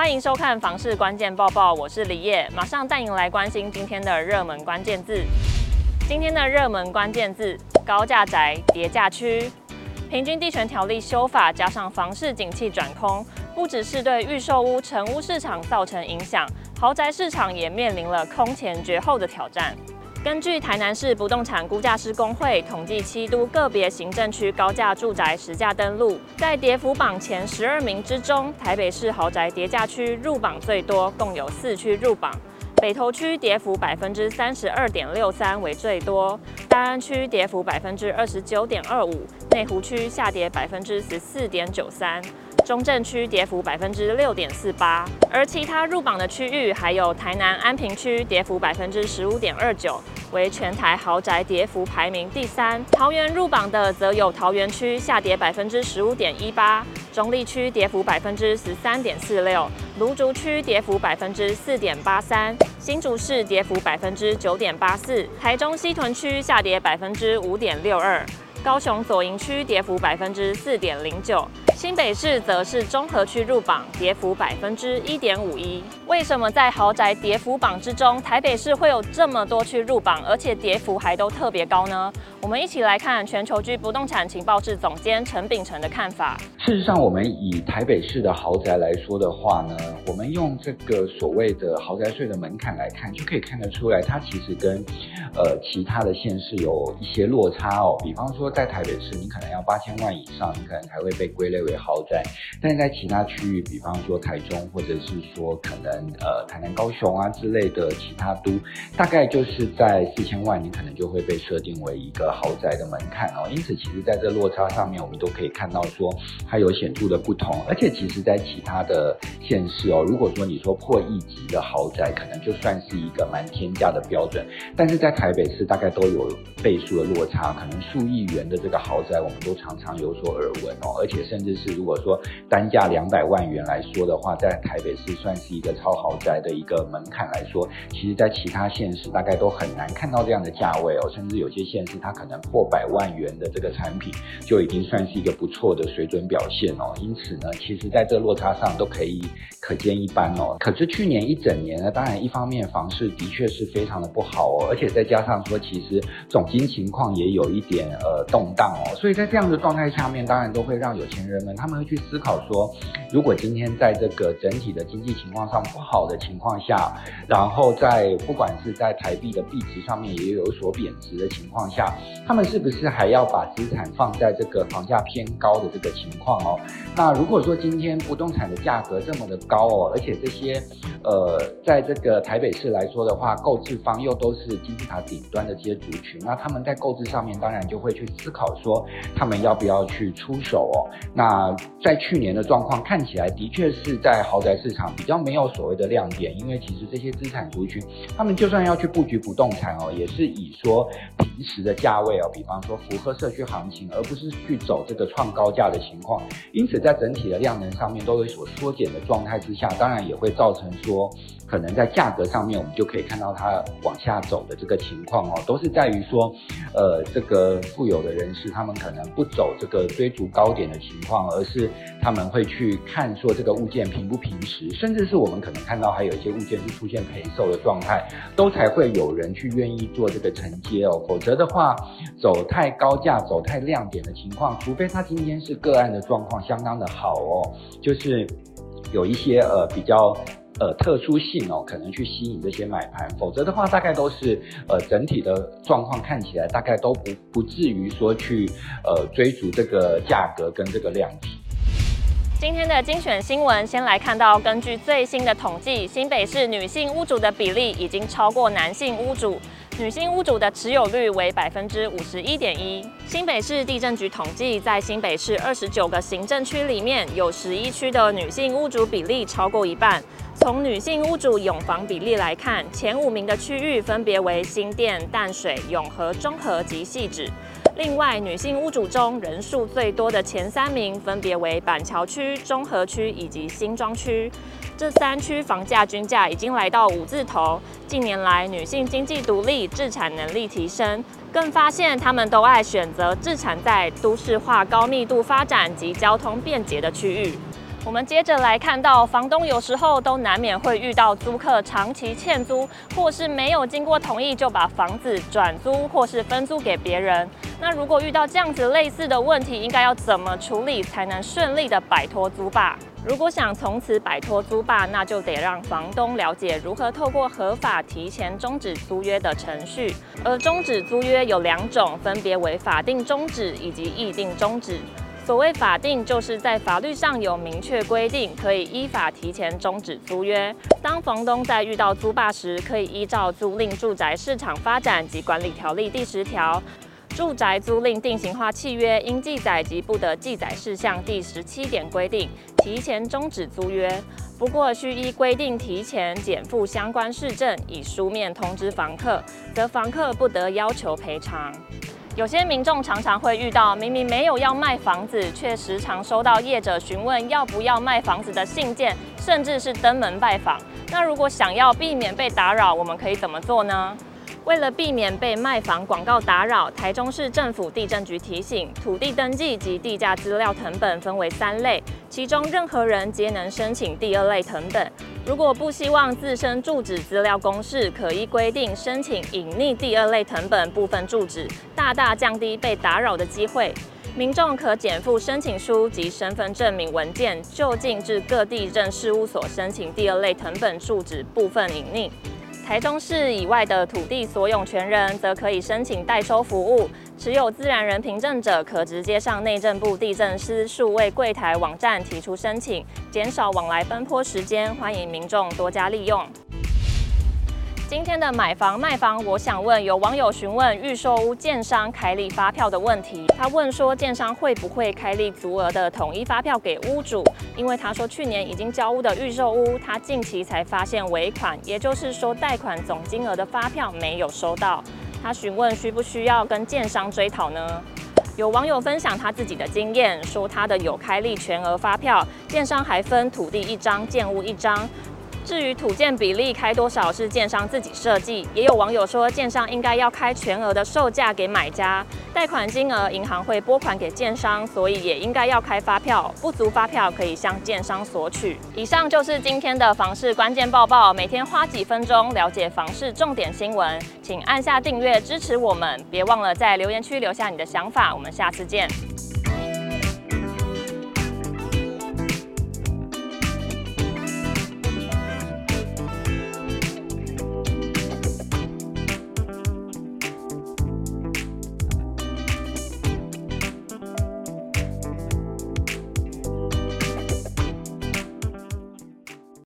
欢迎收看房市关键报报，我是李烨，马上带您来关心今天的热门关键字。今天的热门关键字：高价宅、叠价区。平均地权条例修法加上房市景气转空，不只是对预售屋、成屋市场造成影响，豪宅市场也面临了空前绝后的挑战。根据台南市不动产估价师工会统计，七都个别行政区高价住宅实价登录，在跌幅榜前十二名之中，台北市豪宅跌价区入榜最多，共有四区入榜。北投区跌幅百分之三十二点六三为最多，大安区跌幅百分之二十九点二五，内湖区下跌百分之十四点九三。中正区跌幅百分之六点四八，而其他入榜的区域还有台南安平区跌幅百分之十五点二九，为全台豪宅跌幅排名第三。桃园入榜的则有桃园区下跌百分之十五点一八，中坜区跌幅百分之十三点四六，芦竹区跌幅百分之四点八三，新竹市跌幅百分之九点八四，台中西屯区下跌百分之五点六二，高雄左营区跌幅百分之四点零九。新北市则是中和区入榜，跌幅百分之一点五一。为什么在豪宅跌幅榜之中，台北市会有这么多区入榜，而且跌幅还都特别高呢？我们一起来看全球居不动产情报室总监陈秉承的看法。事实上，我们以台北市的豪宅来说的话呢，我们用这个所谓的豪宅税的门槛来看，就可以看得出来，它其实跟呃其他的县市有一些落差哦。比方说，在台北市，你可能要八千万以上，你可能才会被归类为豪宅，但是在其他区域，比方说台中，或者是说可能呃台南、高雄啊之类的其他都，大概就是在四千万，你可能就会被设定为一个豪宅的门槛哦。因此，其实在这落差上面，我们都可以看到说它有显著的不同。而且，其实在其他的县市哦，如果说你说破亿级的豪宅，可能就算是一个蛮天价的标准，但是在台北市大概都有倍数的落差，可能数亿元的这个豪宅，我们都常常有所耳闻哦，而且甚至。是，如果说单价两百万元来说的话，在台北市算是一个超豪宅的一个门槛来说，其实，在其他县市大概都很难看到这样的价位哦，甚至有些县市它可能破百万元的这个产品就已经算是一个不错的水准表现哦。因此呢，其实在这落差上都可以可见一斑哦。可是去年一整年呢，当然一方面房市的确是非常的不好哦，而且再加上说，其实总经情况也有一点呃动荡哦，所以在这样的状态下面，当然都会让有钱人们。他们会去思考说，如果今天在这个整体的经济情况上不好的情况下，然后在不管是在台币的币值上面也有所贬值的情况下，他们是不是还要把资产放在这个房价偏高的这个情况哦？那如果说今天不动产的价格这么的高哦，而且这些呃，在这个台北市来说的话，购置方又都是金字塔顶端的这些族群，那他们在购置上面当然就会去思考说，他们要不要去出手哦？那，在去年的状况看起来，的确是在豪宅市场比较没有所谓的亮点，因为其实这些资产族群，他们就算要去布局不动产哦，也是以说平时的价位哦，比方说符合社区行情，而不是去走这个创高价的情况。因此，在整体的量能上面都有所缩减的状态之下，当然也会造成说，可能在价格上面，我们就可以看到它往下走的这个情况哦，都是在于说，呃，这个富有的人士他们可能不走这个追逐高点的情况。而是他们会去看说这个物件平不平实，甚至是我们可能看到还有一些物件是出现赔售的状态，都才会有人去愿意做这个承接哦。否则的话，走太高价、走太亮点的情况，除非他今天是个案的状况相当的好哦，就是有一些呃比较。呃，特殊性哦，可能去吸引这些买盘，否则的话，大概都是呃整体的状况看起来，大概都不不至于说去呃追逐这个价格跟这个量体。今天的精选新闻，先来看到，根据最新的统计，新北市女性屋主的比例已经超过男性屋主，女性屋主的持有率为百分之五十一点一。新北市地震局统计，在新北市二十九个行政区里面，有十一区的女性屋主比例超过一半。从女性屋主拥房比例来看，前五名的区域分别为新店、淡水、永和、中和及汐止。另外，女性屋主中人数最多的前三名分别为板桥区、中和区以及新庄区。这三区房价均价已经来到五字头。近年来，女性经济独立、自产能力提升，更发现她们都爱选择自产在都市化高密度发展及交通便捷的区域。我们接着来看到，房东有时候都难免会遇到租客长期欠租，或是没有经过同意就把房子转租或是分租给别人。那如果遇到这样子类似的问题，应该要怎么处理才能顺利的摆脱租霸？如果想从此摆脱租霸，那就得让房东了解如何透过合法提前终止租约的程序。而终止租约有两种，分别为法定终止以及议定终止。所谓法定，就是在法律上有明确规定，可以依法提前终止租约。当房东在遇到租霸时，可以依照《租赁住宅市场发展及管理条例》第十条、《住宅租赁定型化契约应记载及不得记载事项》第十七点规定，提前终止租约。不过，需依规定提前减负相关事证，以书面通知房客，则房客不得要求赔偿。有些民众常常会遇到，明明没有要卖房子，却时常收到业者询问要不要卖房子的信件，甚至是登门拜访。那如果想要避免被打扰，我们可以怎么做呢？为了避免被卖房广告打扰，台中市政府地震局提醒，土地登记及地价资料成本分为三类，其中任何人皆能申请第二类成本。如果不希望自身住址资料公示，可依规定申请隐匿第二类成本部分住址，大大降低被打扰的机会。民众可减负申请书及身份证明文件，就近至各地政事务所申请第二类成本住址部分隐匿。台中市以外的土地所有权人，则可以申请代收服务。持有自然人凭证者，可直接上内政部地政司数位柜台网站提出申请，减少往来奔波时间。欢迎民众多加利用。今天的买房卖房，我想问有网友询问预售屋建商开立发票的问题。他问说，建商会不会开立足额的统一发票给屋主？因为他说去年已经交屋的预售屋，他近期才发现尾款，也就是说贷款总金额的发票没有收到。他询问需不需要跟建商追讨呢？有网友分享他自己的经验，说他的有开立全额发票，建商还分土地一张，建物一张。至于土建比例开多少是建商自己设计，也有网友说建商应该要开全额的售价给买家，贷款金额银行会拨款给建商，所以也应该要开发票，不足发票可以向建商索取。以上就是今天的房市关键报报，每天花几分钟了解房市重点新闻，请按下订阅支持我们，别忘了在留言区留下你的想法，我们下次见。